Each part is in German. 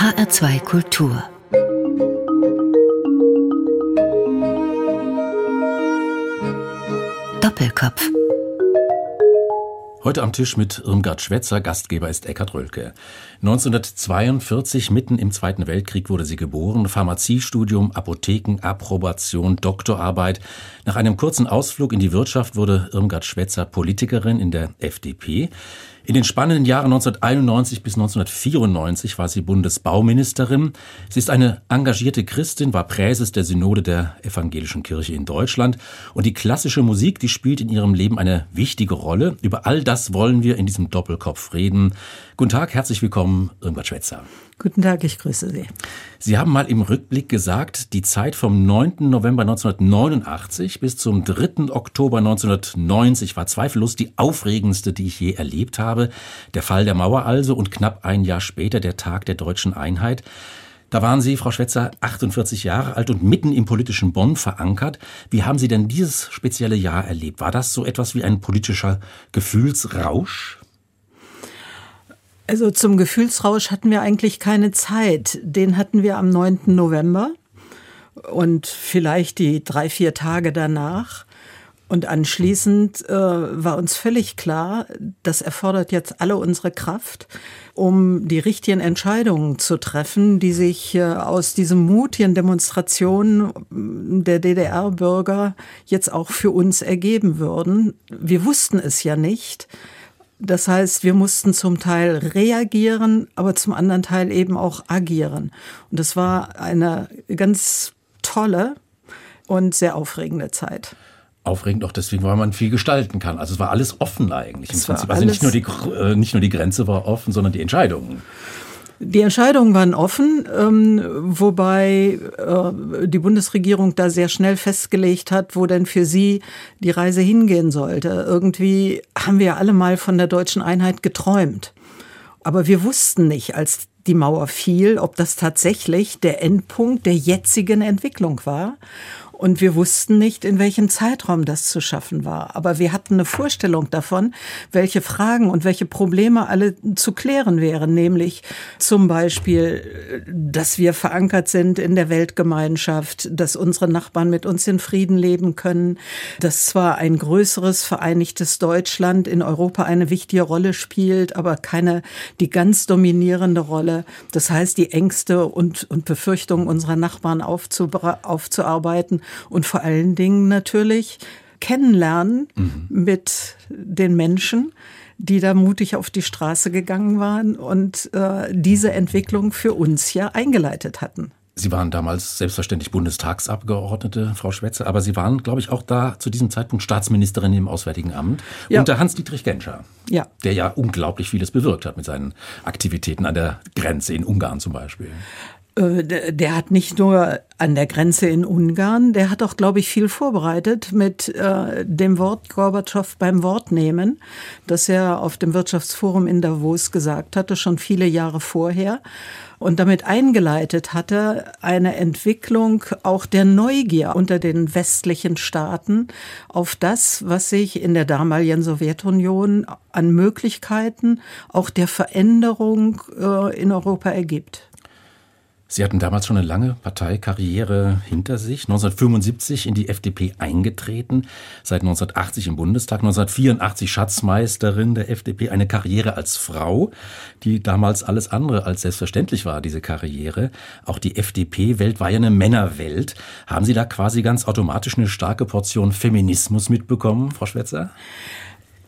HR2 Kultur Doppelkopf Heute am Tisch mit Irmgard Schwetzer, Gastgeber ist Eckhard Rölke. 1942, mitten im Zweiten Weltkrieg, wurde sie geboren. Pharmaziestudium, Apotheken, Approbation, Doktorarbeit. Nach einem kurzen Ausflug in die Wirtschaft wurde Irmgard Schwetzer Politikerin in der FDP. In den spannenden Jahren 1991 bis 1994 war sie Bundesbauministerin. Sie ist eine engagierte Christin, war Präses der Synode der Evangelischen Kirche in Deutschland. Und die klassische Musik, die spielt in ihrem Leben eine wichtige Rolle. Über all das wollen wir in diesem Doppelkopf reden. Guten Tag, herzlich willkommen, Irmgard Schwetzer. Guten Tag, ich grüße Sie. Sie haben mal im Rückblick gesagt, die Zeit vom 9. November 1989 bis zum 3. Oktober 1990 war zweifellos die aufregendste, die ich je erlebt habe. Der Fall der Mauer also und knapp ein Jahr später der Tag der deutschen Einheit. Da waren Sie, Frau Schwetzer, 48 Jahre alt und mitten im politischen Bonn verankert. Wie haben Sie denn dieses spezielle Jahr erlebt? War das so etwas wie ein politischer Gefühlsrausch? Also zum Gefühlsrausch hatten wir eigentlich keine Zeit. Den hatten wir am 9. November und vielleicht die drei, vier Tage danach. Und anschließend äh, war uns völlig klar, das erfordert jetzt alle unsere Kraft, um die richtigen Entscheidungen zu treffen, die sich äh, aus diesen mutigen Demonstrationen der DDR-Bürger jetzt auch für uns ergeben würden. Wir wussten es ja nicht. Das heißt, wir mussten zum Teil reagieren, aber zum anderen Teil eben auch agieren. Und das war eine ganz tolle und sehr aufregende Zeit. Aufregend auch deswegen, weil man viel gestalten kann. Also es war alles offen eigentlich im Prinzip. Also nicht nur, die, äh, nicht nur die Grenze war offen, sondern die Entscheidungen. Die Entscheidungen waren offen, ähm, wobei äh, die Bundesregierung da sehr schnell festgelegt hat, wo denn für sie die Reise hingehen sollte. Irgendwie haben wir alle mal von der deutschen Einheit geträumt. Aber wir wussten nicht, als die Mauer fiel, ob das tatsächlich der Endpunkt der jetzigen Entwicklung war. Und wir wussten nicht, in welchem Zeitraum das zu schaffen war. Aber wir hatten eine Vorstellung davon, welche Fragen und welche Probleme alle zu klären wären. Nämlich zum Beispiel, dass wir verankert sind in der Weltgemeinschaft, dass unsere Nachbarn mit uns in Frieden leben können, dass zwar ein größeres vereinigtes Deutschland in Europa eine wichtige Rolle spielt, aber keine die ganz dominierende Rolle. Das heißt, die Ängste und, und Befürchtungen unserer Nachbarn aufzuarbeiten und vor allen Dingen natürlich kennenlernen mhm. mit den Menschen, die da mutig auf die Straße gegangen waren und äh, diese Entwicklung für uns ja eingeleitet hatten. Sie waren damals selbstverständlich Bundestagsabgeordnete, Frau Schwetzer, aber Sie waren, glaube ich, auch da zu diesem Zeitpunkt Staatsministerin im Auswärtigen Amt ja. unter Hans-Dietrich Genscher, ja. der ja unglaublich vieles bewirkt hat mit seinen Aktivitäten an der Grenze in Ungarn zum Beispiel. Äh, der hat nicht nur an der Grenze in Ungarn, der hat auch, glaube ich, viel vorbereitet mit äh, dem Wort Gorbatschow beim Wort nehmen, das er auf dem Wirtschaftsforum in Davos gesagt hatte, schon viele Jahre vorher. Und damit eingeleitet hatte eine Entwicklung auch der Neugier unter den westlichen Staaten auf das, was sich in der damaligen Sowjetunion an Möglichkeiten auch der Veränderung äh, in Europa ergibt. Sie hatten damals schon eine lange Parteikarriere hinter sich, 1975 in die FDP eingetreten, seit 1980 im Bundestag, 1984 Schatzmeisterin der FDP, eine Karriere als Frau, die damals alles andere als selbstverständlich war, diese Karriere. Auch die FDP-Welt war ja eine Männerwelt. Haben Sie da quasi ganz automatisch eine starke Portion Feminismus mitbekommen, Frau Schwetzer?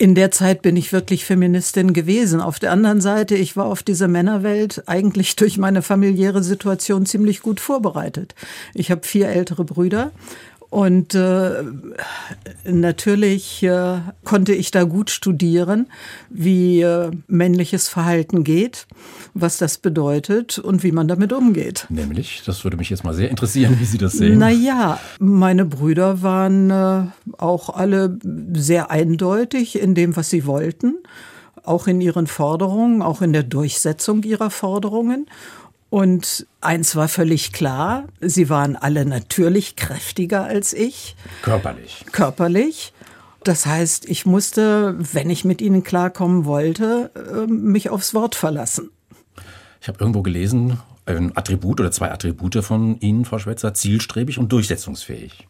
In der Zeit bin ich wirklich Feministin gewesen. Auf der anderen Seite, ich war auf diese Männerwelt eigentlich durch meine familiäre Situation ziemlich gut vorbereitet. Ich habe vier ältere Brüder und äh, natürlich äh, konnte ich da gut studieren, wie äh, männliches Verhalten geht, was das bedeutet und wie man damit umgeht. Nämlich, das würde mich jetzt mal sehr interessieren, wie Sie das sehen. Naja, meine Brüder waren äh, auch alle sehr eindeutig in dem, was sie wollten, auch in ihren Forderungen, auch in der Durchsetzung ihrer Forderungen. Und eins war völlig klar, sie waren alle natürlich kräftiger als ich. Körperlich. Körperlich. Das heißt, ich musste, wenn ich mit ihnen klarkommen wollte, ähm, mich aufs Wort verlassen. Ich habe irgendwo gelesen, ein Attribut oder zwei Attribute von Ihnen, Frau Schwetzer, zielstrebig und durchsetzungsfähig.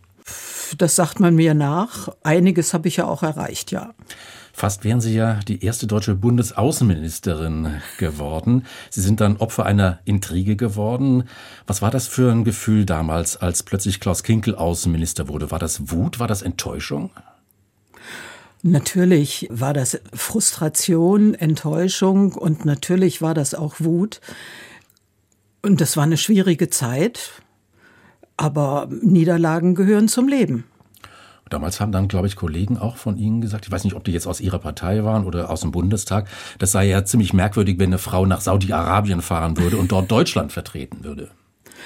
Das sagt man mir nach. Einiges habe ich ja auch erreicht, ja. Fast wären Sie ja die erste deutsche Bundesaußenministerin geworden. Sie sind dann Opfer einer Intrige geworden. Was war das für ein Gefühl damals, als plötzlich Klaus Kinkel Außenminister wurde? War das Wut? War das Enttäuschung? Natürlich war das Frustration, Enttäuschung und natürlich war das auch Wut. Und das war eine schwierige Zeit, aber Niederlagen gehören zum Leben. Damals haben dann, glaube ich, Kollegen auch von Ihnen gesagt, ich weiß nicht, ob die jetzt aus Ihrer Partei waren oder aus dem Bundestag, das sei ja ziemlich merkwürdig, wenn eine Frau nach Saudi-Arabien fahren würde und dort Deutschland vertreten würde.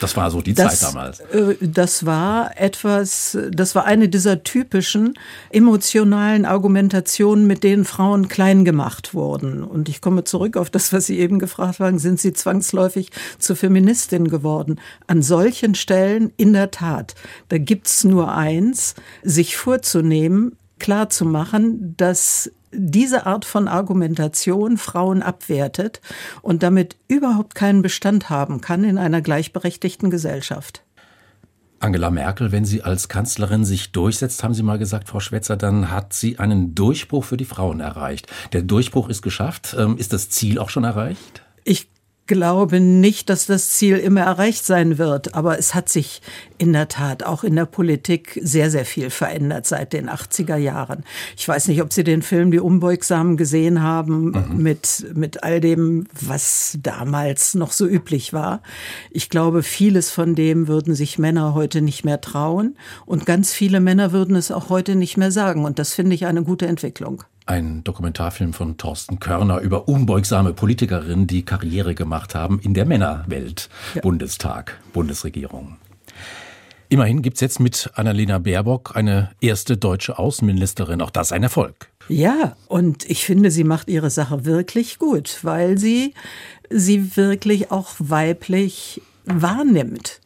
Das war so die das, Zeit damals. Äh, das war etwas, das war eine dieser typischen emotionalen Argumentationen, mit denen Frauen klein gemacht wurden. Und ich komme zurück auf das, was Sie eben gefragt haben, sind Sie zwangsläufig zur Feministin geworden? An solchen Stellen in der Tat, da gibt's nur eins, sich vorzunehmen, klar zu machen, dass diese Art von Argumentation Frauen abwertet und damit überhaupt keinen Bestand haben kann in einer gleichberechtigten Gesellschaft. Angela Merkel, wenn sie als Kanzlerin sich durchsetzt, haben Sie mal gesagt, Frau Schwetzer, dann hat sie einen Durchbruch für die Frauen erreicht. Der Durchbruch ist geschafft. Ähm, ist das Ziel auch schon erreicht? Ich glaube nicht, dass das Ziel immer erreicht sein wird, aber es hat sich in der Tat auch in der Politik sehr, sehr viel verändert seit den 80er Jahren. Ich weiß nicht, ob Sie den Film Die Unbeugsamen gesehen haben mhm. mit, mit all dem, was damals noch so üblich war. Ich glaube, vieles von dem würden sich Männer heute nicht mehr trauen und ganz viele Männer würden es auch heute nicht mehr sagen und das finde ich eine gute Entwicklung. Ein Dokumentarfilm von Thorsten Körner über unbeugsame Politikerinnen, die Karriere gemacht haben in der Männerwelt. Ja. Bundestag, Bundesregierung. Immerhin gibt's jetzt mit Annalena Baerbock eine erste deutsche Außenministerin. Auch das ein Erfolg. Ja, und ich finde, sie macht ihre Sache wirklich gut, weil sie sie wirklich auch weiblich wahrnimmt.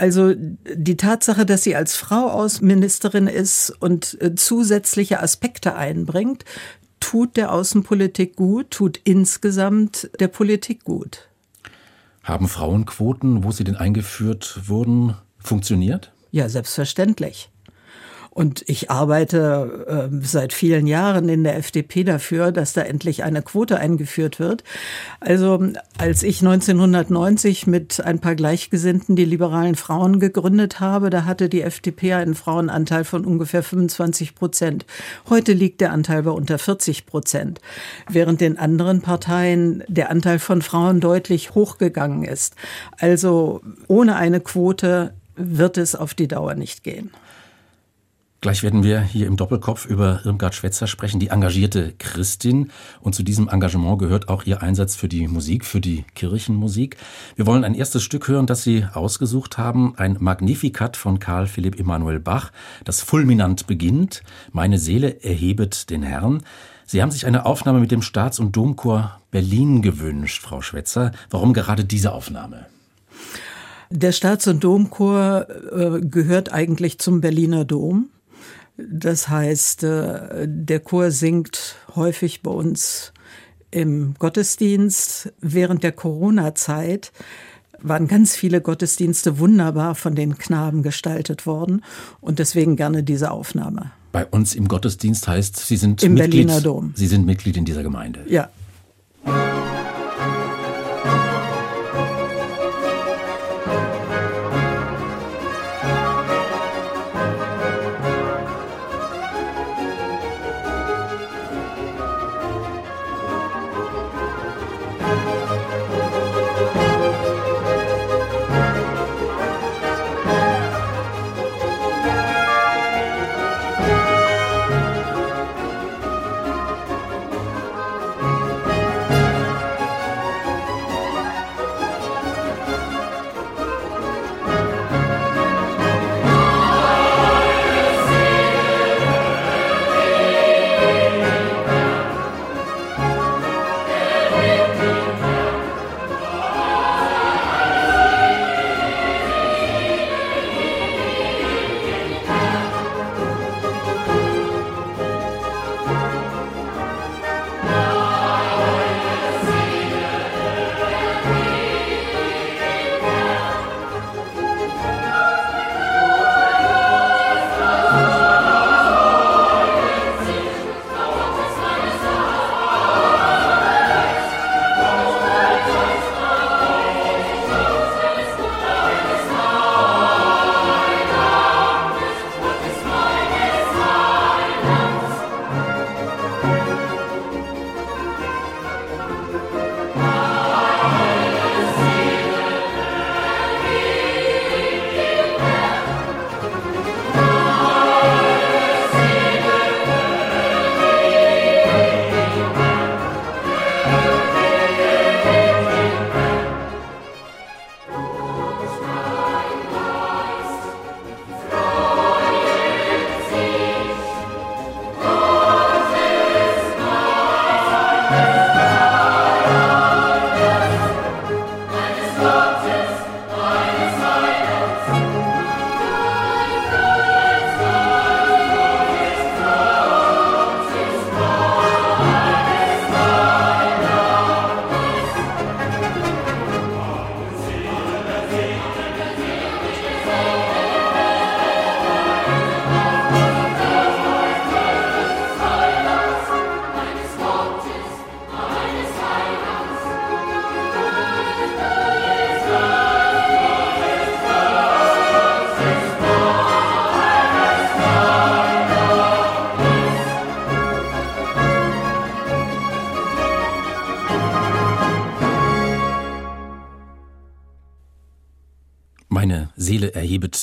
Also die Tatsache, dass sie als Frau Außenministerin ist und äh, zusätzliche Aspekte einbringt, tut der Außenpolitik gut, tut insgesamt der Politik gut. Haben Frauenquoten, wo sie denn eingeführt wurden, funktioniert? Ja, selbstverständlich. Und ich arbeite äh, seit vielen Jahren in der FDP dafür, dass da endlich eine Quote eingeführt wird. Also als ich 1990 mit ein paar Gleichgesinnten die liberalen Frauen gegründet habe, da hatte die FDP einen Frauenanteil von ungefähr 25 Prozent. Heute liegt der Anteil bei unter 40 Prozent, während in anderen Parteien der Anteil von Frauen deutlich hochgegangen ist. Also ohne eine Quote wird es auf die Dauer nicht gehen. Gleich werden wir hier im Doppelkopf über Irmgard Schwetzer sprechen, die engagierte Christin. Und zu diesem Engagement gehört auch ihr Einsatz für die Musik, für die Kirchenmusik. Wir wollen ein erstes Stück hören, das Sie ausgesucht haben. Ein Magnificat von Karl Philipp Emanuel Bach, das fulminant beginnt. Meine Seele erhebet den Herrn. Sie haben sich eine Aufnahme mit dem Staats- und Domchor Berlin gewünscht, Frau Schwetzer. Warum gerade diese Aufnahme? Der Staats- und Domchor äh, gehört eigentlich zum Berliner Dom. Das heißt, äh, der Chor singt häufig bei uns im Gottesdienst. Während der Corona-Zeit waren ganz viele Gottesdienste wunderbar von den Knaben gestaltet worden und deswegen gerne diese Aufnahme. Bei uns im Gottesdienst heißt, Sie sind Im Mitglied, Berliner Dom. Sie sind Mitglied in dieser Gemeinde. Ja.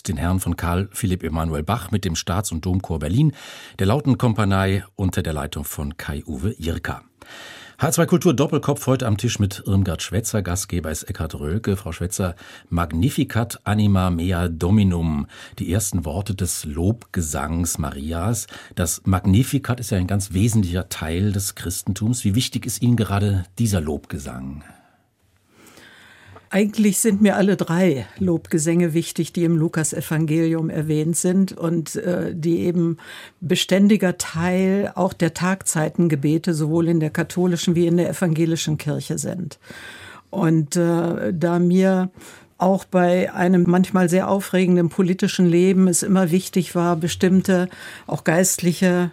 Den Herrn von Karl Philipp Emanuel Bach mit dem Staats- und Domchor Berlin, der Lautenkompanie unter der Leitung von Kai-Uwe Jirka. H2 Kultur Doppelkopf heute am Tisch mit Irmgard Schwetzer. Gastgeber ist Eckhard Rölke. Frau Schwetzer, Magnificat anima mea dominum. Die ersten Worte des Lobgesangs Marias. Das Magnificat ist ja ein ganz wesentlicher Teil des Christentums. Wie wichtig ist Ihnen gerade dieser Lobgesang? Eigentlich sind mir alle drei Lobgesänge wichtig, die im Lukas-Evangelium erwähnt sind und äh, die eben beständiger Teil auch der Tagzeitengebete sowohl in der katholischen wie in der evangelischen Kirche sind. Und äh, da mir auch bei einem manchmal sehr aufregenden politischen Leben es immer wichtig war, bestimmte auch geistliche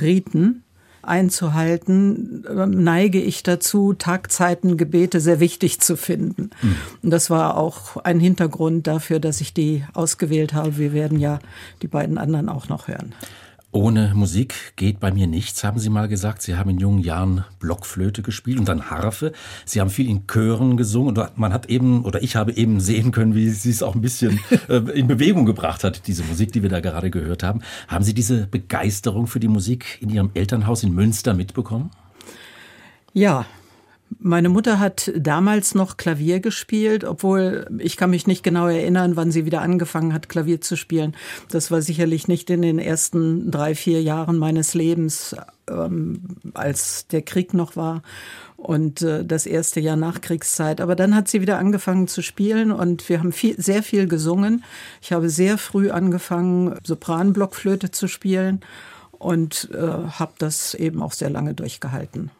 Riten einzuhalten, ähm, neige ich dazu, Tagzeitengebete sehr wichtig zu finden. Mhm. Und das war auch ein Hintergrund dafür, dass ich die ausgewählt habe. Wir werden ja die beiden anderen auch noch hören. Ohne Musik geht bei mir nichts, haben Sie mal gesagt. Sie haben in jungen Jahren Blockflöte gespielt und dann Harfe. Sie haben viel in Chören gesungen und man hat eben, oder ich habe eben sehen können, wie Sie es auch ein bisschen äh, in Bewegung gebracht hat, diese Musik, die wir da gerade gehört haben. Haben Sie diese Begeisterung für die Musik in Ihrem Elternhaus in Münster mitbekommen? Ja, meine Mutter hat damals noch Klavier gespielt, obwohl ich kann mich nicht genau erinnern, wann sie wieder angefangen hat, Klavier zu spielen. Das war sicherlich nicht in den ersten drei, vier Jahren meines Lebens, ähm, als der Krieg noch war und äh, das erste Jahr Nachkriegszeit. Aber dann hat sie wieder angefangen zu spielen und wir haben viel, sehr viel gesungen. Ich habe sehr früh angefangen, Sopranblockflöte zu spielen und äh, habe das eben auch sehr lange durchgehalten.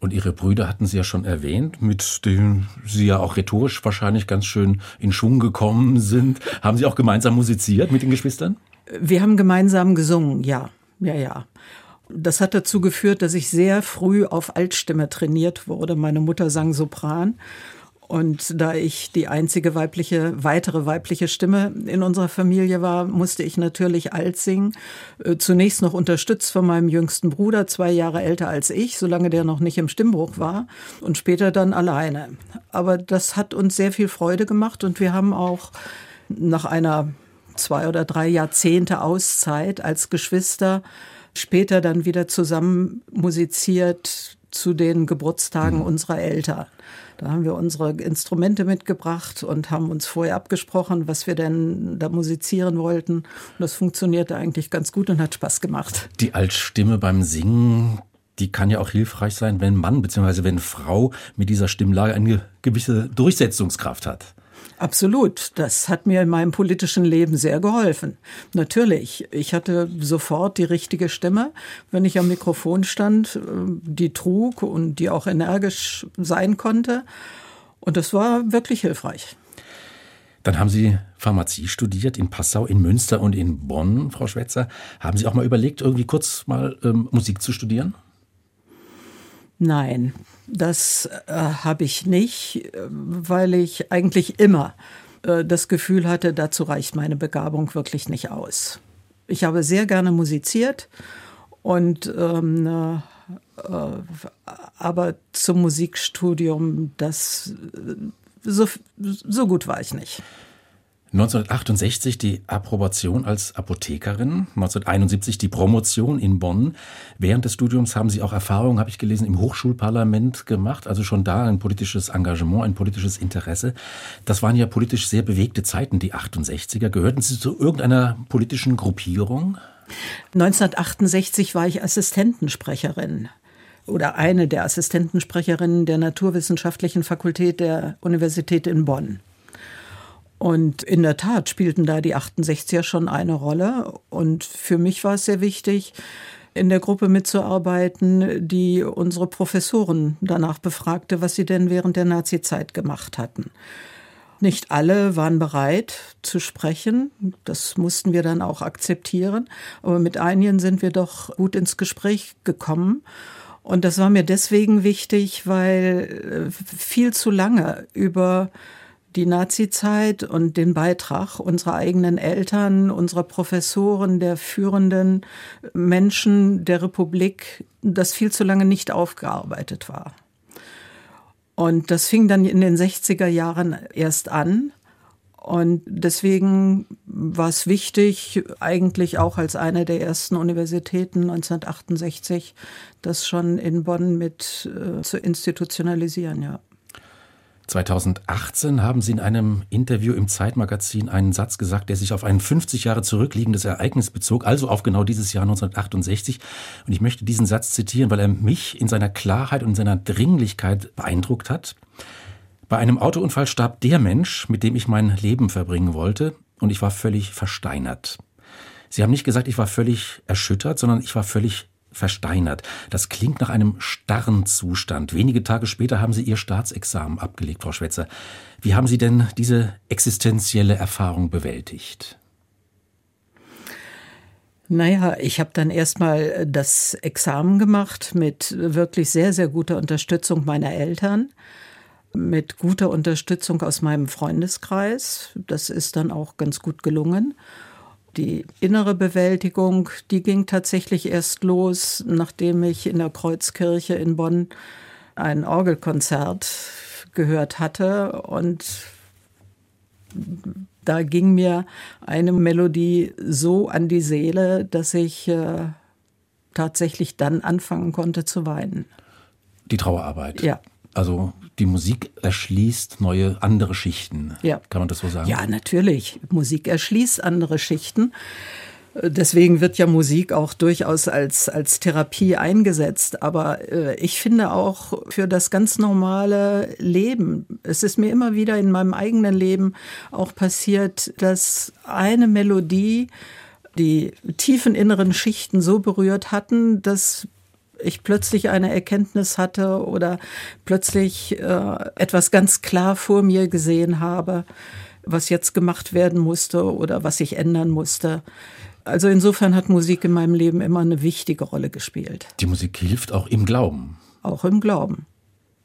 Und Ihre Brüder hatten Sie ja schon erwähnt, mit denen Sie ja auch rhetorisch wahrscheinlich ganz schön in Schwung gekommen sind. Haben Sie auch gemeinsam musiziert mit den Geschwistern? Wir haben gemeinsam gesungen, ja. Ja, ja. Das hat dazu geführt, dass ich sehr früh auf Altstimme trainiert wurde. Meine Mutter sang Sopran und da ich die einzige weibliche, weitere weibliche Stimme in unserer Familie war, musste ich natürlich alt singen. Äh, zunächst noch unterstützt von meinem jüngsten Bruder, zwei Jahre älter als ich, solange der noch nicht im Stimmbruch war. Und später dann alleine. Aber das hat uns sehr viel Freude gemacht und wir haben auch nach einer zwei oder drei Jahrzehnte Auszeit als Geschwister später dann wieder zusammen musiziert zu den Geburtstagen mhm. unserer Eltern. Da haben wir unsere Instrumente mitgebracht und haben uns vorher abgesprochen, was wir denn da musizieren wollten. Und das funktionierte eigentlich ganz gut und hat Spaß gemacht. Die Altstimme beim Singen, die kann ja auch hilfreich sein, wenn Mann bzw. wenn Frau mit dieser Stimmlage eine gewisse Durchsetzungskraft hat. Absolut. Das hat mir in meinem politischen Leben sehr geholfen. Natürlich. Ich hatte sofort die richtige Stimme, wenn ich am Mikrofon stand, äh, die trug und die auch energisch sein konnte. Und das war wirklich hilfreich. Dann haben Sie Pharmazie studiert in Passau, in Münster und in Bonn, Frau Schwetzer. Haben Sie auch mal überlegt, irgendwie kurz mal ähm, Musik zu studieren? Nein, das äh, habe ich nicht, weil ich eigentlich immer äh, das Gefühl hatte, dazu reicht meine Begabung wirklich nicht aus. Ich habe sehr gerne musiziert und ähm, äh, aber zum Musikstudium, das äh, so, so gut war ich nicht. 1968 die Approbation als Apothekerin, 1971 die Promotion in Bonn. Während des Studiums haben Sie auch Erfahrungen, habe ich gelesen, im Hochschulparlament gemacht, also schon da ein politisches Engagement, ein politisches Interesse. Das waren ja politisch sehr bewegte Zeiten, die 68er. Gehörten Sie zu irgendeiner politischen Gruppierung? 1968 war ich Assistentensprecherin oder eine der Assistentensprecherinnen der Naturwissenschaftlichen Fakultät der Universität in Bonn. Und in der Tat spielten da die 68er schon eine Rolle. Und für mich war es sehr wichtig, in der Gruppe mitzuarbeiten, die unsere Professoren danach befragte, was sie denn während der Nazizeit gemacht hatten. Nicht alle waren bereit zu sprechen. Das mussten wir dann auch akzeptieren. Aber mit einigen sind wir doch gut ins Gespräch gekommen. Und das war mir deswegen wichtig, weil äh, viel zu lange über die Nazizeit und den Beitrag unserer eigenen Eltern, unserer Professoren, der führenden Menschen der Republik, das viel zu lange nicht aufgearbeitet war. Und das fing dann in den 60er Jahren erst an. Und deswegen war es wichtig, eigentlich auch als eine der ersten Universitäten 1968, das schon in Bonn mit äh, zu institutionalisieren, ja. 2018 haben Sie in einem Interview im Zeitmagazin einen Satz gesagt, der sich auf ein 50 Jahre zurückliegendes Ereignis bezog, also auf genau dieses Jahr 1968. Und ich möchte diesen Satz zitieren, weil er mich in seiner Klarheit und in seiner Dringlichkeit beeindruckt hat. Bei einem Autounfall starb der Mensch, mit dem ich mein Leben verbringen wollte, und ich war völlig versteinert. Sie haben nicht gesagt, ich war völlig erschüttert, sondern ich war völlig versteinert. Das klingt nach einem starren Zustand. Wenige Tage später haben Sie Ihr Staatsexamen abgelegt, Frau Schwetzer. Wie haben Sie denn diese existenzielle Erfahrung bewältigt? Naja, ich habe dann erstmal das Examen gemacht mit wirklich sehr, sehr guter Unterstützung meiner Eltern, mit guter Unterstützung aus meinem Freundeskreis. Das ist dann auch ganz gut gelungen. Die innere Bewältigung, die ging tatsächlich erst los, nachdem ich in der Kreuzkirche in Bonn ein Orgelkonzert gehört hatte und da ging mir eine Melodie so an die Seele, dass ich äh, tatsächlich dann anfangen konnte zu weinen. Die Trauerarbeit. Ja. Also die Musik erschließt neue, andere Schichten. Ja. Kann man das so sagen? Ja, natürlich. Musik erschließt andere Schichten. Deswegen wird ja Musik auch durchaus als, als Therapie eingesetzt. Aber äh, ich finde auch für das ganz normale Leben, es ist mir immer wieder in meinem eigenen Leben auch passiert, dass eine Melodie die tiefen inneren Schichten so berührt hatten, dass ich plötzlich eine Erkenntnis hatte oder plötzlich äh, etwas ganz klar vor mir gesehen habe, was jetzt gemacht werden musste oder was ich ändern musste. Also insofern hat Musik in meinem Leben immer eine wichtige Rolle gespielt. Die Musik hilft auch im Glauben. Auch im Glauben.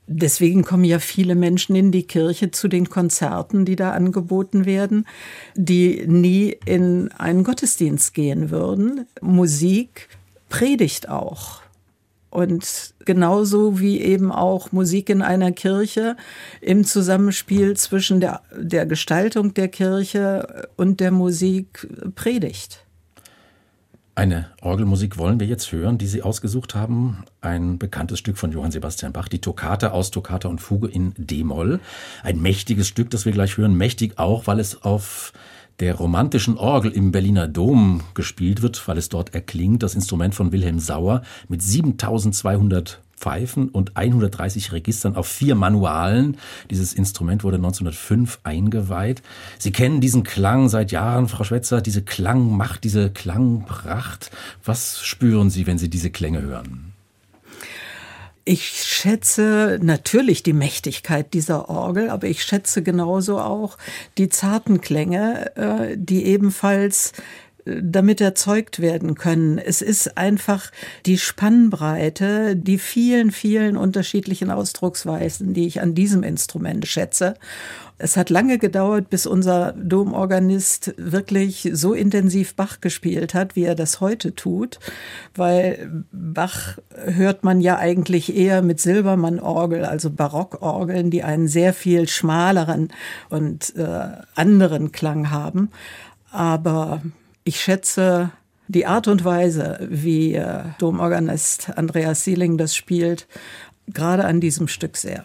Deswegen kommen ja viele Menschen in die Kirche zu den Konzerten, die da angeboten werden, die nie in einen Gottesdienst gehen würden. Musik predigt auch. Und genauso wie eben auch Musik in einer Kirche im Zusammenspiel zwischen der, der Gestaltung der Kirche und der Musik predigt. Eine Orgelmusik wollen wir jetzt hören, die Sie ausgesucht haben. Ein bekanntes Stück von Johann Sebastian Bach, die Toccata aus Toccata und Fuge in D-Moll. Ein mächtiges Stück, das wir gleich hören. Mächtig auch, weil es auf der romantischen Orgel im Berliner Dom gespielt wird, weil es dort erklingt, das Instrument von Wilhelm Sauer mit 7200 Pfeifen und 130 Registern auf vier Manualen. Dieses Instrument wurde 1905 eingeweiht. Sie kennen diesen Klang seit Jahren, Frau Schwetzer, diese Klangmacht, diese Klangpracht. Was spüren Sie, wenn Sie diese Klänge hören? Ich schätze natürlich die Mächtigkeit dieser Orgel, aber ich schätze genauso auch die zarten Klänge, äh, die ebenfalls äh, damit erzeugt werden können. Es ist einfach die Spannbreite, die vielen, vielen unterschiedlichen Ausdrucksweisen, die ich an diesem Instrument schätze. Es hat lange gedauert, bis unser Domorganist wirklich so intensiv Bach gespielt hat, wie er das heute tut, weil Bach hört man ja eigentlich eher mit Silbermann-Orgel, also Barockorgeln, die einen sehr viel schmaleren und äh, anderen Klang haben. Aber ich schätze die Art und Weise, wie äh, Domorganist Andreas Sieling das spielt, gerade an diesem Stück sehr.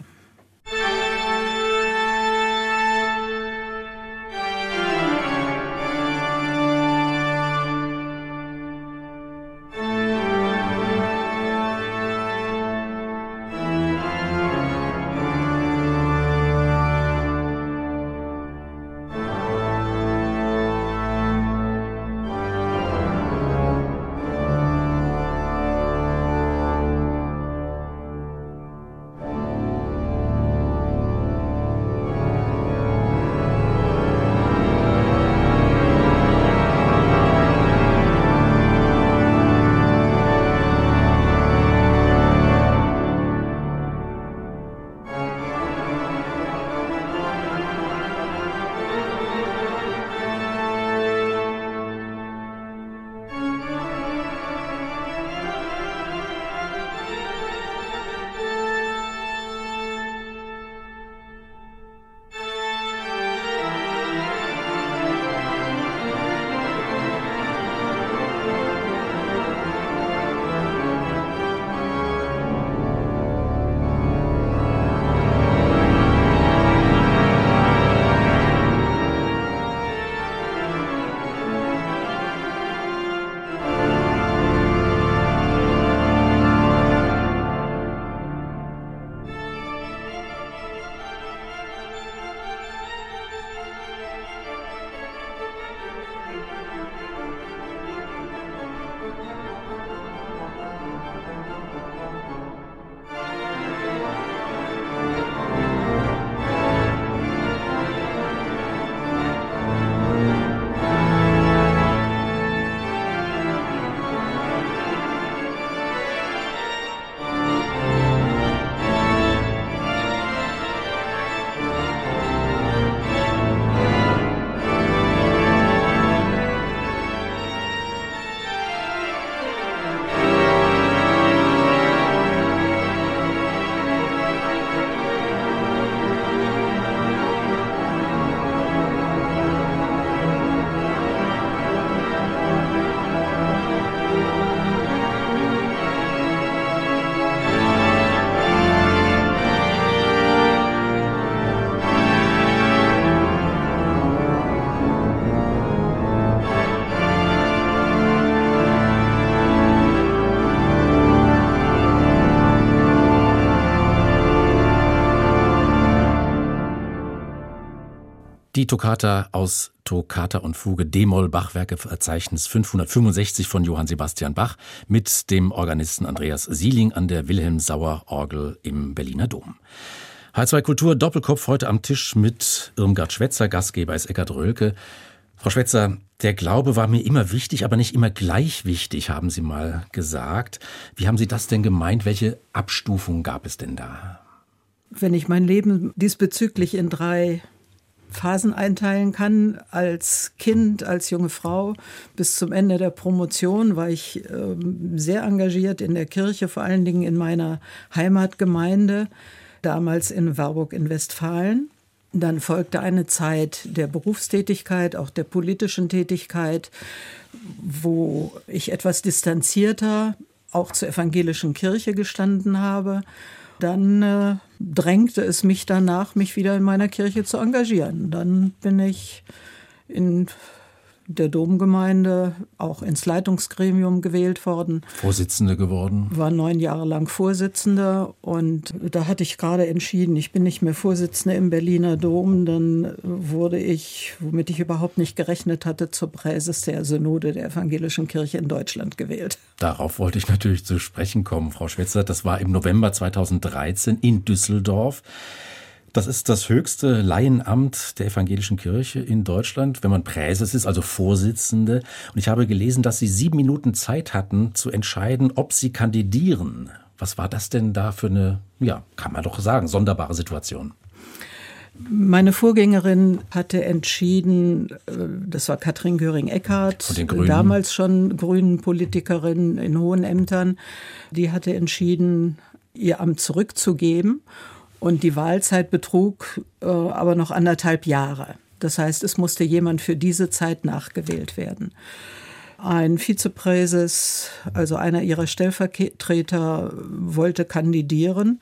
Toccata aus Toccata und Fuge D-Moll Bachwerke Verzeichnis 565 von Johann Sebastian Bach mit dem Organisten Andreas Sieling an der Wilhelm Sauer Orgel im Berliner Dom. H2 Kultur Doppelkopf heute am Tisch mit Irmgard Schwetzer, Gastgeber ist Eckhard Rölke. Frau Schwetzer, der Glaube war mir immer wichtig, aber nicht immer gleich wichtig, haben Sie mal gesagt. Wie haben Sie das denn gemeint? Welche Abstufungen gab es denn da? Wenn ich mein Leben diesbezüglich in drei Phasen einteilen kann. Als Kind, als junge Frau bis zum Ende der Promotion war ich äh, sehr engagiert in der Kirche, vor allen Dingen in meiner Heimatgemeinde, damals in Warburg in Westfalen. Dann folgte eine Zeit der Berufstätigkeit, auch der politischen Tätigkeit, wo ich etwas distanzierter auch zur evangelischen Kirche gestanden habe dann äh, drängte es mich danach, mich wieder in meiner Kirche zu engagieren. Dann bin ich in der Domgemeinde auch ins Leitungsgremium gewählt worden. Vorsitzende geworden? War neun Jahre lang Vorsitzende und da hatte ich gerade entschieden, ich bin nicht mehr Vorsitzende im Berliner Dom. Dann wurde ich, womit ich überhaupt nicht gerechnet hatte, zur Präses der Synode der Evangelischen Kirche in Deutschland gewählt. Darauf wollte ich natürlich zu sprechen kommen, Frau Schwetzer. Das war im November 2013 in Düsseldorf. Das ist das höchste Laienamt der evangelischen Kirche in Deutschland, wenn man Präses ist, also Vorsitzende. Und ich habe gelesen, dass Sie sieben Minuten Zeit hatten, zu entscheiden, ob Sie kandidieren. Was war das denn da für eine, ja, kann man doch sagen, sonderbare Situation? Meine Vorgängerin hatte entschieden, äh, das war Katrin Göring-Eckardt, damals schon grünen Politikerin in hohen Ämtern, die hatte entschieden, ihr Amt zurückzugeben und die Wahlzeit betrug äh, aber noch anderthalb Jahre. Das heißt, es musste jemand für diese Zeit nachgewählt werden. Ein Vizepräses, also einer ihrer Stellvertreter, wollte kandidieren.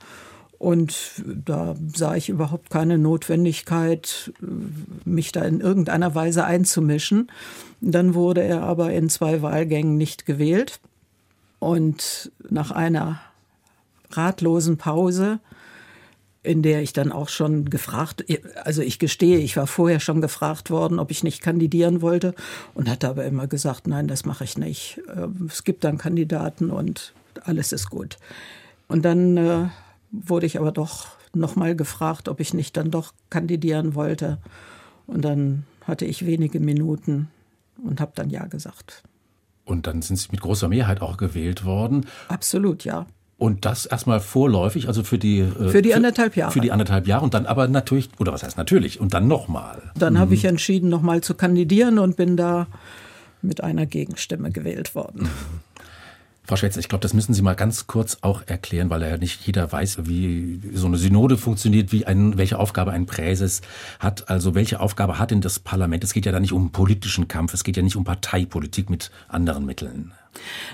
Und da sah ich überhaupt keine Notwendigkeit, mich da in irgendeiner Weise einzumischen. Dann wurde er aber in zwei Wahlgängen nicht gewählt. Und nach einer ratlosen Pause in der ich dann auch schon gefragt, also ich gestehe, ich war vorher schon gefragt worden, ob ich nicht kandidieren wollte und hatte aber immer gesagt, nein, das mache ich nicht. Ähm, es gibt dann Kandidaten und alles ist gut. Und dann äh, wurde ich aber doch nochmal gefragt, ob ich nicht dann doch kandidieren wollte. Und dann hatte ich wenige Minuten und habe dann ja gesagt. Und dann sind Sie mit großer Mehrheit auch gewählt worden. Absolut, ja. Und das erstmal vorläufig, also für die äh, für die anderthalb Jahre. Für die anderthalb Jahre und dann aber natürlich, oder was heißt natürlich, und dann nochmal. Dann mhm. habe ich entschieden, nochmal zu kandidieren und bin da mit einer Gegenstimme gewählt worden. Frau Schwetzer, ich glaube, das müssen Sie mal ganz kurz auch erklären, weil ja nicht jeder weiß, wie so eine Synode funktioniert, wie ein, welche Aufgabe ein Präses hat. Also welche Aufgabe hat denn das Parlament? Es geht ja da nicht um politischen Kampf, es geht ja nicht um Parteipolitik mit anderen Mitteln.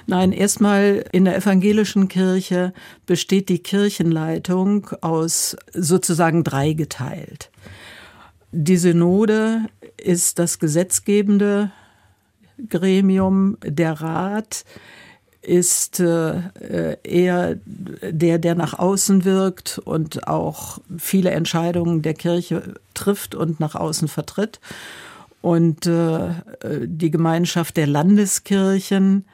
Nein, erstmal in der evangelischen Kirche besteht die Kirchenleitung aus sozusagen dreigeteilt. Die Synode ist das gesetzgebende Gremium, der Rat ist äh, eher der, der nach außen wirkt und auch viele Entscheidungen der Kirche trifft und nach außen vertritt. Und äh, die Gemeinschaft der Landeskirchen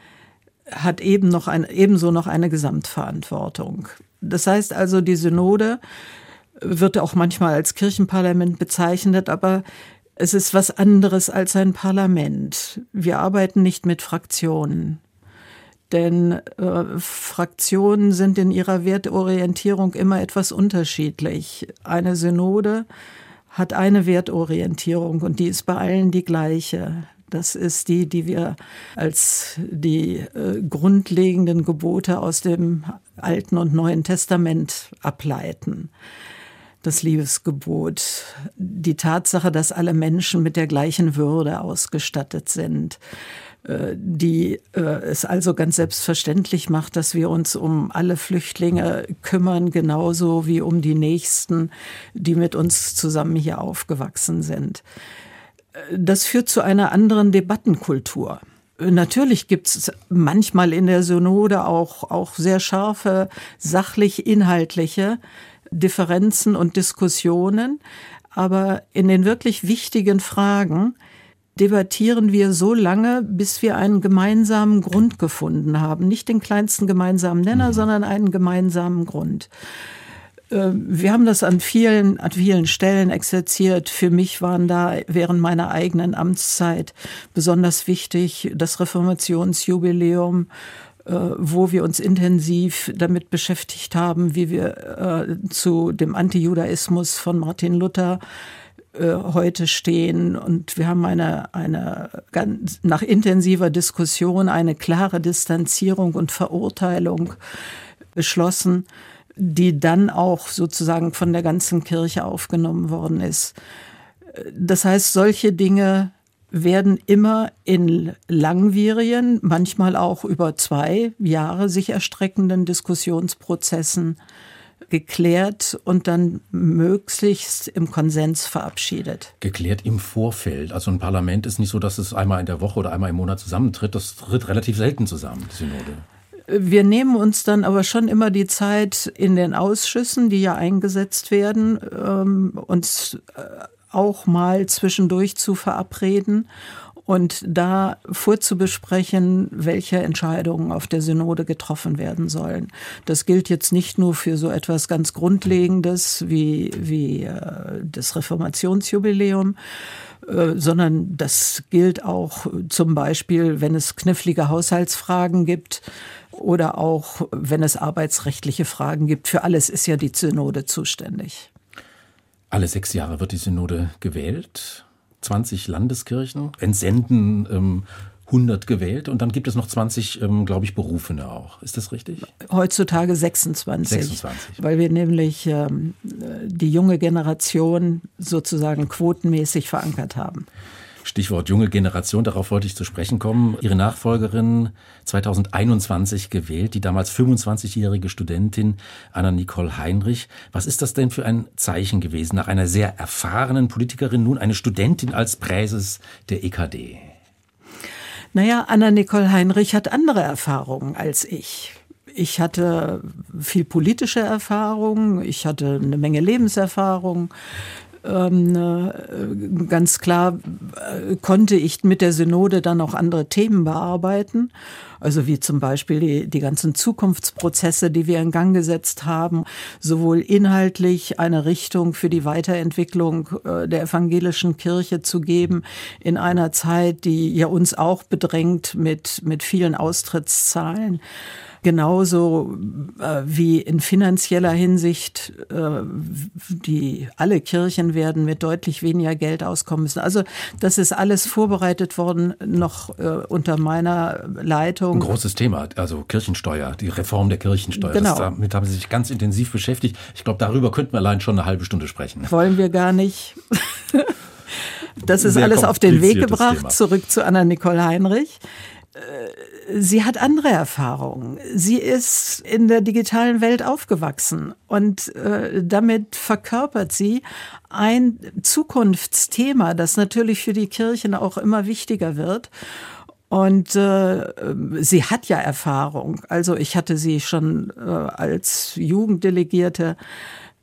hat eben noch ein, ebenso noch eine Gesamtverantwortung. Das heißt also, die Synode wird auch manchmal als Kirchenparlament bezeichnet, aber es ist was anderes als ein Parlament. Wir arbeiten nicht mit Fraktionen. Denn äh, Fraktionen sind in ihrer Wertorientierung immer etwas unterschiedlich. Eine Synode hat eine Wertorientierung und die ist bei allen die gleiche. Das ist die, die wir als die äh, grundlegenden Gebote aus dem Alten und Neuen Testament ableiten. Das Liebesgebot, die Tatsache, dass alle Menschen mit der gleichen Würde ausgestattet sind, die äh, es also ganz selbstverständlich macht, dass wir uns um alle Flüchtlinge kümmern, genauso wie um die Nächsten, die mit uns zusammen hier aufgewachsen sind das führt zu einer anderen Debattenkultur. Natürlich gibt es manchmal in der Synode auch, auch sehr scharfe, sachlich inhaltliche Differenzen und Diskussionen. aber in den wirklich wichtigen Fragen debattieren wir so lange, bis wir einen gemeinsamen Grund gefunden haben. Nicht den kleinsten gemeinsamen Nenner, mhm. sondern einen gemeinsamen Grund. Ähm, wir haben das an vielen, an vielen Stellen exerziert. Für mich waren da während meiner eigenen Amtszeit besonders wichtig das Reformationsjubiläum, äh, wo wir uns intensiv damit beschäftigt haben, wie wir äh, zu dem Antijudaismus von Martin Luther äh, heute stehen. Und wir haben eine, eine ganz, nach intensiver Diskussion eine klare Distanzierung und Verurteilung beschlossen die dann auch sozusagen von der ganzen Kirche aufgenommen worden ist. Das heißt, solche Dinge werden immer in langwierigen, manchmal auch über zwei Jahre sich erstreckenden Diskussionsprozessen geklärt und dann möglichst im Konsens verabschiedet. Geklärt im Vorfeld. Also ein Parlament ist nicht so, dass es einmal in der Woche oder einmal im Monat zusammentritt. Das tritt relativ selten zusammen, die Synode. Wir nehmen uns dann aber schon immer die Zeit in den Ausschüssen, die ja eingesetzt werden, ähm, uns äh, auch mal zwischendurch zu verabreden und da vorzubesprechen, welche Entscheidungen auf der Synode getroffen werden sollen. Das gilt jetzt nicht nur für so etwas ganz Grundlegendes wie, wie äh, das Reformationsjubiläum, äh, sondern das gilt auch zum Beispiel, wenn es knifflige Haushaltsfragen gibt, oder auch wenn es arbeitsrechtliche Fragen gibt. Für alles ist ja die Synode zuständig. Alle sechs Jahre wird die Synode gewählt. 20 Landeskirchen entsenden ähm, 100 gewählt und dann gibt es noch 20, ähm, glaube ich, Berufene auch. Ist das richtig? Heutzutage 26. 26. Weil wir nämlich ähm, die junge Generation sozusagen quotenmäßig verankert haben. Stichwort junge Generation, darauf wollte ich zu sprechen kommen. Ihre Nachfolgerin 2021 gewählt, die damals 25-jährige Studentin Anna-Nicole Heinrich. Was ist das denn für ein Zeichen gewesen, nach einer sehr erfahrenen Politikerin nun eine Studentin als Präses der EKD? Naja, Anna-Nicole Heinrich hat andere Erfahrungen als ich. Ich hatte viel politische Erfahrung, ich hatte eine Menge Lebenserfahrung ähm, äh, ganz klar äh, konnte ich mit der Synode dann auch andere Themen bearbeiten. Also wie zum Beispiel die, die ganzen Zukunftsprozesse, die wir in Gang gesetzt haben, sowohl inhaltlich eine Richtung für die Weiterentwicklung äh, der evangelischen Kirche zu geben in einer Zeit, die ja uns auch bedrängt mit, mit vielen Austrittszahlen genauso äh, wie in finanzieller Hinsicht äh, die alle Kirchen werden mit deutlich weniger Geld auskommen müssen. Also das ist alles vorbereitet worden noch äh, unter meiner Leitung. Ein großes Thema, also Kirchensteuer, die Reform der Kirchensteuer. Genau. Das, damit haben Sie sich ganz intensiv beschäftigt. Ich glaube, darüber könnten wir allein schon eine halbe Stunde sprechen. Wollen wir gar nicht. Das ist Sehr alles auf den Weg gebracht, Thema. zurück zu Anna-Nicole Heinrich. Sie hat andere Erfahrungen. Sie ist in der digitalen Welt aufgewachsen und äh, damit verkörpert sie ein Zukunftsthema, das natürlich für die Kirchen auch immer wichtiger wird. Und äh, sie hat ja Erfahrung. Also ich hatte sie schon äh, als Jugenddelegierte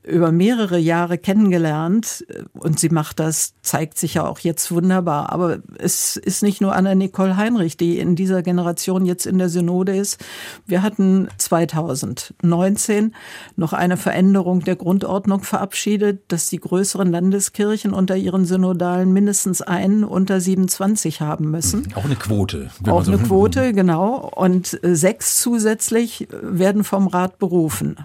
über mehrere Jahre kennengelernt und sie macht das, zeigt sich ja auch jetzt wunderbar. Aber es ist nicht nur Anna-Nicole Heinrich, die in dieser Generation jetzt in der Synode ist. Wir hatten 2019 noch eine Veränderung der Grundordnung verabschiedet, dass die größeren Landeskirchen unter ihren Synodalen mindestens einen unter 27 haben müssen. Auch eine Quote. Auch so eine Quote, genau. Und sechs zusätzlich werden vom Rat berufen.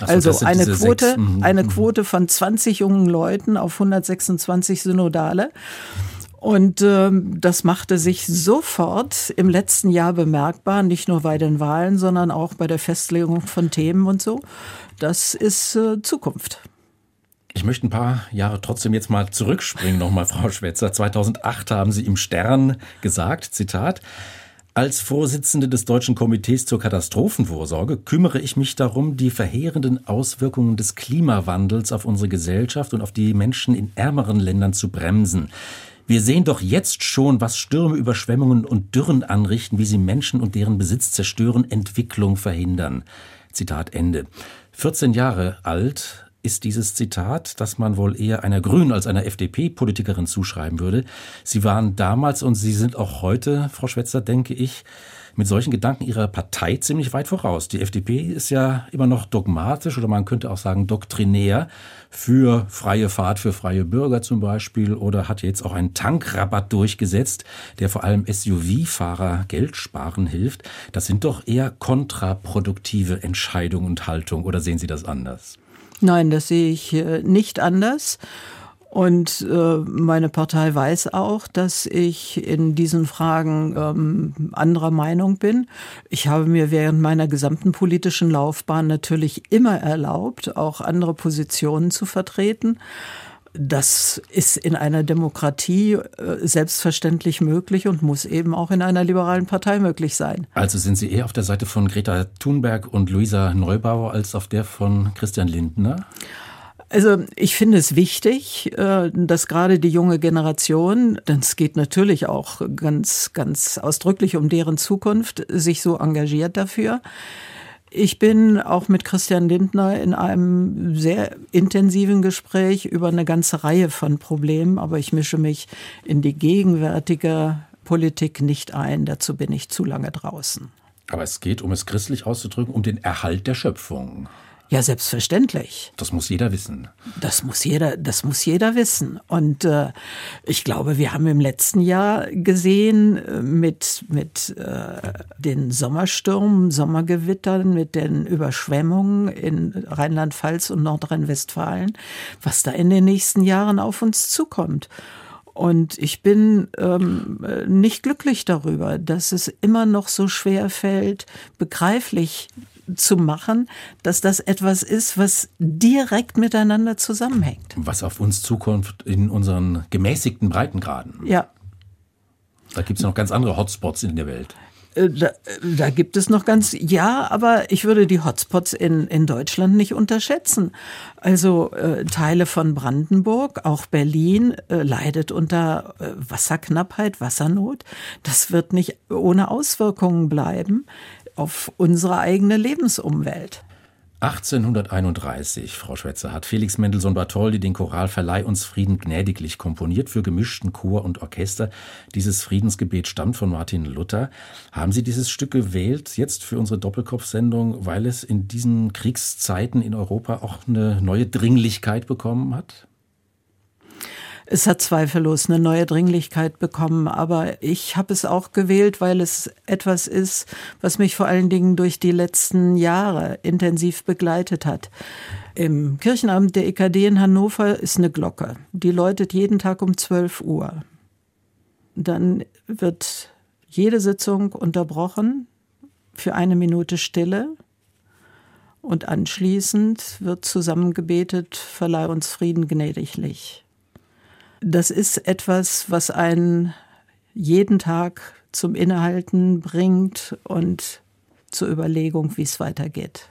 So, also eine Quote, mhm. eine mhm. Quote von 20 jungen Leuten auf 126 Synodale. Und ähm, das machte sich sofort im letzten Jahr bemerkbar, nicht nur bei den Wahlen, sondern auch bei der Festlegung von Themen und so. Das ist äh, Zukunft. Ich möchte ein paar Jahre trotzdem jetzt mal zurückspringen, nochmal, Frau Schwetzer. 2008 haben Sie im Stern gesagt, Zitat, als Vorsitzende des Deutschen Komitees zur Katastrophenvorsorge kümmere ich mich darum, die verheerenden Auswirkungen des Klimawandels auf unsere Gesellschaft und auf die Menschen in ärmeren Ländern zu bremsen. Wir sehen doch jetzt schon, was Stürme, Überschwemmungen und Dürren anrichten, wie sie Menschen und deren Besitz zerstören, Entwicklung verhindern. Zitat Ende. 14 Jahre alt ist dieses Zitat, das man wohl eher einer Grünen als einer FDP-Politikerin zuschreiben würde. Sie waren damals und Sie sind auch heute, Frau Schwetzer, denke ich, mit solchen Gedanken ihrer Partei ziemlich weit voraus. Die FDP ist ja immer noch dogmatisch oder man könnte auch sagen doktrinär für freie Fahrt für freie Bürger zum Beispiel oder hat jetzt auch einen Tankrabatt durchgesetzt, der vor allem SUV-Fahrer Geld sparen hilft. Das sind doch eher kontraproduktive Entscheidungen und Haltung oder sehen Sie das anders? Nein, das sehe ich äh, nicht anders. Und äh, meine Partei weiß auch, dass ich in diesen Fragen ähm, anderer Meinung bin. Ich habe mir während meiner gesamten politischen Laufbahn natürlich immer erlaubt, auch andere Positionen zu vertreten. Das ist in einer Demokratie äh, selbstverständlich möglich und muss eben auch in einer liberalen Partei möglich sein. Also sind Sie eher auf der Seite von Greta Thunberg und Luisa Neubauer als auf der von Christian Lindner? Also ich finde es wichtig, äh, dass gerade die junge Generation, denn es geht natürlich auch ganz, ganz ausdrücklich um deren Zukunft, sich so engagiert dafür. Ich bin auch mit Christian Lindner in einem sehr intensiven Gespräch über eine ganze Reihe von Problemen, aber ich mische mich in die gegenwärtige Politik nicht ein. Dazu bin ich zu lange draußen. Aber es geht, um es christlich auszudrücken, um den Erhalt der Schöpfung. Ja, selbstverständlich. Das muss jeder wissen. Das muss jeder, das muss jeder wissen. Und äh, ich glaube, wir haben im letzten Jahr gesehen äh, mit mit äh, den Sommerstürmen, Sommergewittern, mit den Überschwemmungen in Rheinland-Pfalz und Nordrhein-Westfalen, was da in den nächsten Jahren auf uns zukommt. Und ich bin ähm, nicht glücklich darüber, dass es immer noch so schwer fällt, begreiflich zu machen, dass das etwas ist, was direkt miteinander zusammenhängt. Was auf uns zukommt in unseren gemäßigten Breitengraden. Ja. Da gibt es noch ganz andere Hotspots in der Welt. Äh, da, da, gibt es noch ganz, ja, aber ich würde die Hotspots in, in Deutschland nicht unterschätzen. Also äh, Teile von Brandenburg, auch Berlin äh, leidet unter äh, Wasserknappheit, Wassernot. Das wird nicht ohne Auswirkungen bleiben auf unsere eigene Lebensumwelt. 1831, Frau Schwetzer, hat Felix Mendelssohn Bartholdy den Choral Verleih uns Frieden gnädiglich komponiert für gemischten Chor und Orchester. Dieses Friedensgebet stammt von Martin Luther. Haben Sie dieses Stück gewählt jetzt für unsere Doppelkopfsendung, weil es in diesen Kriegszeiten in Europa auch eine neue Dringlichkeit bekommen hat? Es hat zweifellos eine neue Dringlichkeit bekommen, aber ich habe es auch gewählt, weil es etwas ist, was mich vor allen Dingen durch die letzten Jahre intensiv begleitet hat. Im Kirchenamt der EKD in Hannover ist eine Glocke. Die läutet jeden Tag um 12 Uhr. Dann wird jede Sitzung unterbrochen für eine Minute Stille. Und anschließend wird zusammengebetet, verleih uns Frieden gnädiglich. Das ist etwas, was einen jeden Tag zum Innehalten bringt und zur Überlegung, wie es weitergeht.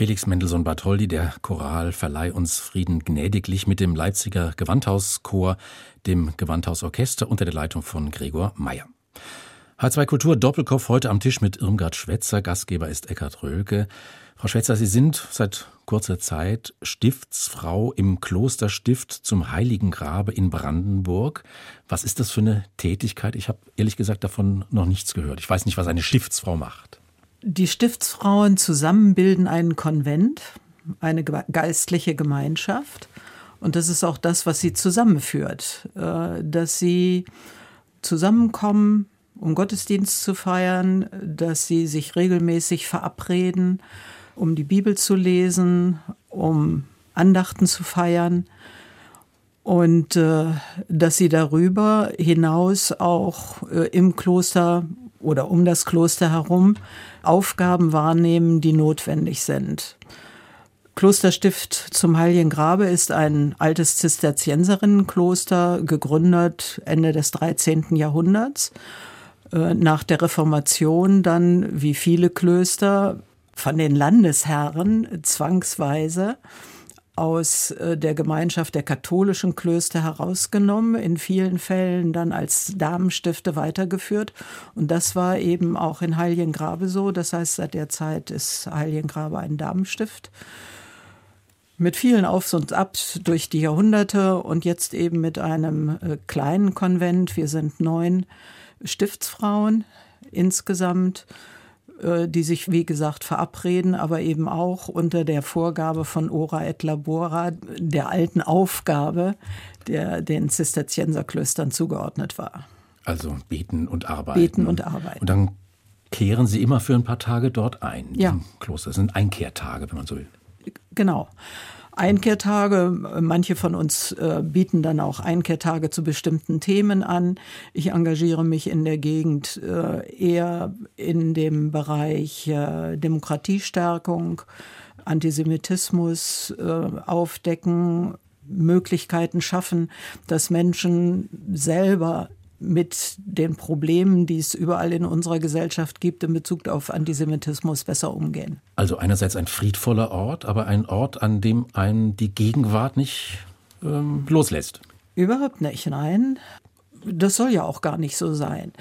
Felix Mendelssohn Bartholdy, der Choral, verleih uns Frieden gnädiglich mit dem Leipziger Gewandhauschor, dem Gewandhausorchester unter der Leitung von Gregor Meyer. H2 Kultur Doppelkopf heute am Tisch mit Irmgard Schwetzer. Gastgeber ist Eckhard Rölke. Frau Schwetzer, Sie sind seit kurzer Zeit Stiftsfrau im Klosterstift zum Heiligen Grabe in Brandenburg. Was ist das für eine Tätigkeit? Ich habe ehrlich gesagt davon noch nichts gehört. Ich weiß nicht, was eine Stiftsfrau macht. Die Stiftsfrauen zusammen bilden einen Konvent, eine geistliche Gemeinschaft. Und das ist auch das, was sie zusammenführt, äh, dass sie zusammenkommen, um Gottesdienst zu feiern, dass sie sich regelmäßig verabreden, um die Bibel zu lesen, um Andachten zu feiern und äh, dass sie darüber hinaus auch äh, im Kloster oder um das Kloster herum Aufgaben wahrnehmen, die notwendig sind. Klosterstift zum Heiligen Grabe ist ein altes Zisterzienserinnenkloster, gegründet Ende des 13. Jahrhunderts. Äh, nach der Reformation dann, wie viele Klöster, von den Landesherren zwangsweise aus äh, der Gemeinschaft der katholischen Klöster herausgenommen, in vielen Fällen dann als Damenstifte weitergeführt. Und das war eben auch in Heiligengrabe so. Das heißt, seit der Zeit ist Heiligengrabe ein Damenstift. Mit vielen Aufs und Abs durch die Jahrhunderte und jetzt eben mit einem äh, kleinen Konvent. Wir sind neun Stiftsfrauen insgesamt die sich, wie gesagt, verabreden, aber eben auch unter der Vorgabe von Ora et Labora, der alten Aufgabe, der den Zisterzienserklöstern zugeordnet war. Also beten und arbeiten. Beten und arbeiten. Und dann kehren Sie immer für ein paar Tage dort ein. Ja. Im Kloster. Das sind Einkehrtage, wenn man so will. Genau. Einkehrtage. Manche von uns äh, bieten dann auch Einkehrtage zu bestimmten Themen an. Ich engagiere mich in der Gegend äh, eher in dem Bereich äh, Demokratiestärkung, Antisemitismus aufdecken, Möglichkeiten schaffen, dass Menschen selber mit den Problemen, die es überall in unserer Gesellschaft gibt, in Bezug auf Antisemitismus besser umgehen. Also einerseits ein friedvoller Ort, aber ein Ort, an dem einen die Gegenwart nicht ähm, loslässt. Überhaupt nicht, nein. Das soll ja auch gar nicht so sein.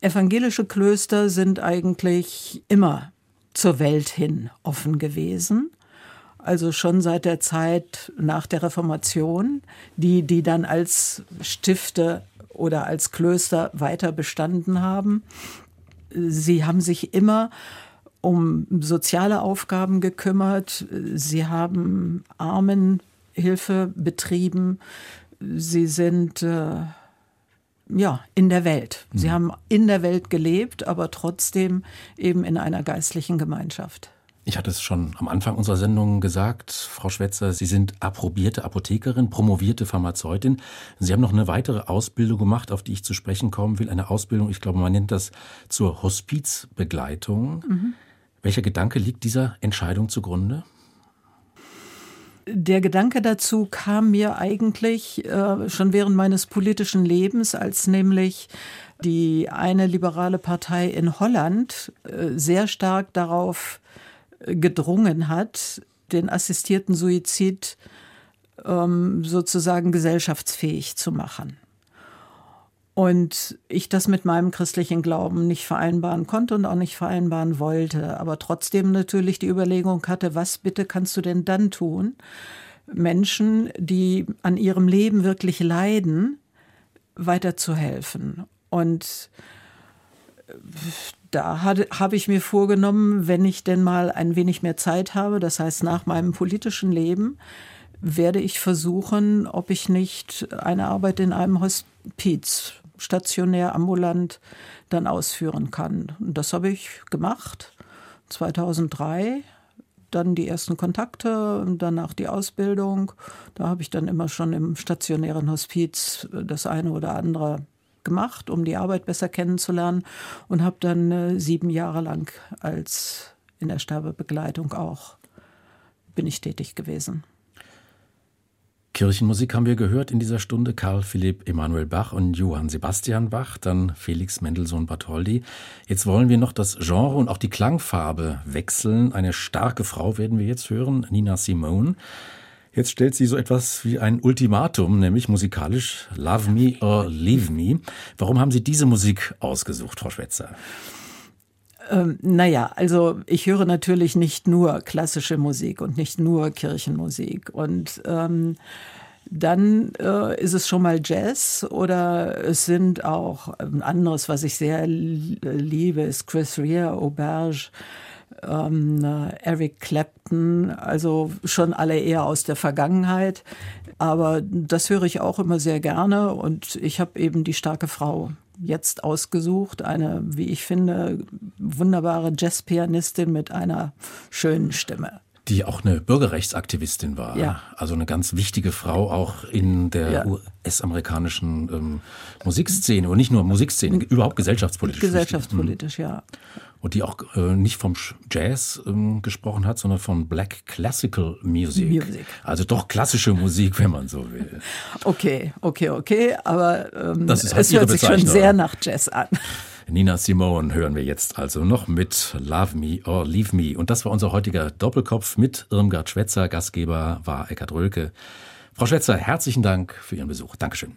Evangelische Klöster sind eigentlich immer zur Welt hin offen gewesen also schon seit der Zeit nach der Reformation, die, die dann als Stifte oder als Klöster weiter bestanden haben. Sie haben sich immer um soziale Aufgaben gekümmert. Sie haben Armenhilfe betrieben. Sie sind äh, ja in der Welt. Sie mhm. haben in der Welt gelebt, aber trotzdem eben in einer geistlichen Gemeinschaft. Ich hatte es schon am Anfang unserer Sendung gesagt, Frau Schwetzer, Sie sind approbierte Apothekerin, promovierte Pharmazeutin. Sie haben noch eine weitere Ausbildung gemacht, auf die ich zu sprechen kommen will. Eine Ausbildung, ich glaube, man nennt das zur Hospizbegleitung. Mhm. Welcher Gedanke liegt dieser Entscheidung zugrunde? Der Gedanke dazu kam mir eigentlich äh, schon während meines politischen Lebens, als nämlich die eine liberale Partei in Holland äh, sehr stark darauf gedrungen hat, den assistierten Suizid ähm, sozusagen gesellschaftsfähig zu machen. Und ich das mit meinem christlichen Glauben nicht vereinbaren konnte und auch nicht vereinbaren wollte, aber trotzdem natürlich die Überlegung hatte, was bitte kannst du denn dann tun? Menschen, die an ihrem Leben wirklich leiden, weiterzuhelfen. Und da habe ich mir vorgenommen, wenn ich denn mal ein wenig mehr Zeit habe, das heißt nach meinem politischen Leben, werde ich versuchen, ob ich nicht eine Arbeit in einem Hospiz, stationär, ambulant, dann ausführen kann. Und das habe ich gemacht. 2003 dann die ersten Kontakte danach die Ausbildung. Da habe ich dann immer schon im stationären Hospiz das eine oder andere gemacht, um die Arbeit besser kennenzulernen und habe dann äh, sieben Jahre lang als in der Sterbebegleitung auch bin ich tätig gewesen. Kirchenmusik haben wir gehört in dieser Stunde. Karl Philipp Emanuel Bach und Johann Sebastian Bach, dann Felix Mendelssohn Bartholdy. Jetzt wollen wir noch das Genre und auch die Klangfarbe wechseln. Eine starke Frau werden wir jetzt hören, Nina Simone. Jetzt stellt sie so etwas wie ein Ultimatum, nämlich musikalisch Love Me or Leave Me. Warum haben Sie diese Musik ausgesucht, Frau Schwetzer? Ähm, naja, also ich höre natürlich nicht nur klassische Musik und nicht nur Kirchenmusik. Und ähm, dann äh, ist es schon mal Jazz oder es sind auch ein ähm, anderes, was ich sehr liebe, ist Chris Rea, Auberge, ähm, Eric Clapton, also schon alle eher aus der Vergangenheit. Aber das höre ich auch immer sehr gerne und ich habe eben die starke Frau jetzt ausgesucht. Eine, wie ich finde, wunderbare Jazzpianistin mit einer schönen Stimme die auch eine Bürgerrechtsaktivistin war. Ja. Also eine ganz wichtige Frau auch in der ja. US-amerikanischen ähm, Musikszene und nicht nur Musikszene, überhaupt gesellschaftspolitisch. Gesellschaftspolitisch, wichtig. ja und die auch äh, nicht vom Jazz ähm, gesprochen hat, sondern von Black Classical Music. Music. Also doch klassische Musik, wenn man so will. Okay, okay, okay, aber ähm, halt es hört sich schon sehr nach Jazz an. Nina Simone hören wir jetzt also noch mit Love Me or Leave Me. Und das war unser heutiger Doppelkopf mit Irmgard Schwetzer. Gastgeber war Eckhard Rölke. Frau Schwetzer, herzlichen Dank für Ihren Besuch. Dankeschön.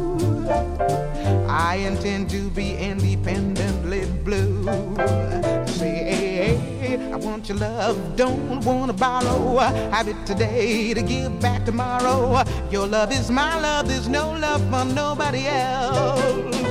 I intend to be independently blue. Say, I want your love, don't wanna borrow. Have it today to give back tomorrow. Your love is my love, there's no love for nobody else.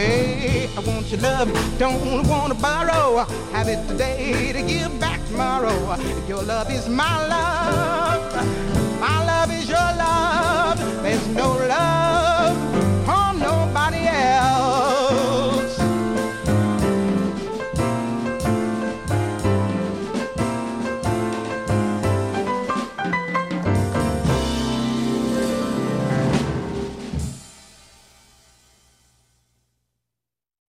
hey, I want your love, don't want to borrow. Have it today to give back tomorrow. Your love is my love, my love is your love. There's no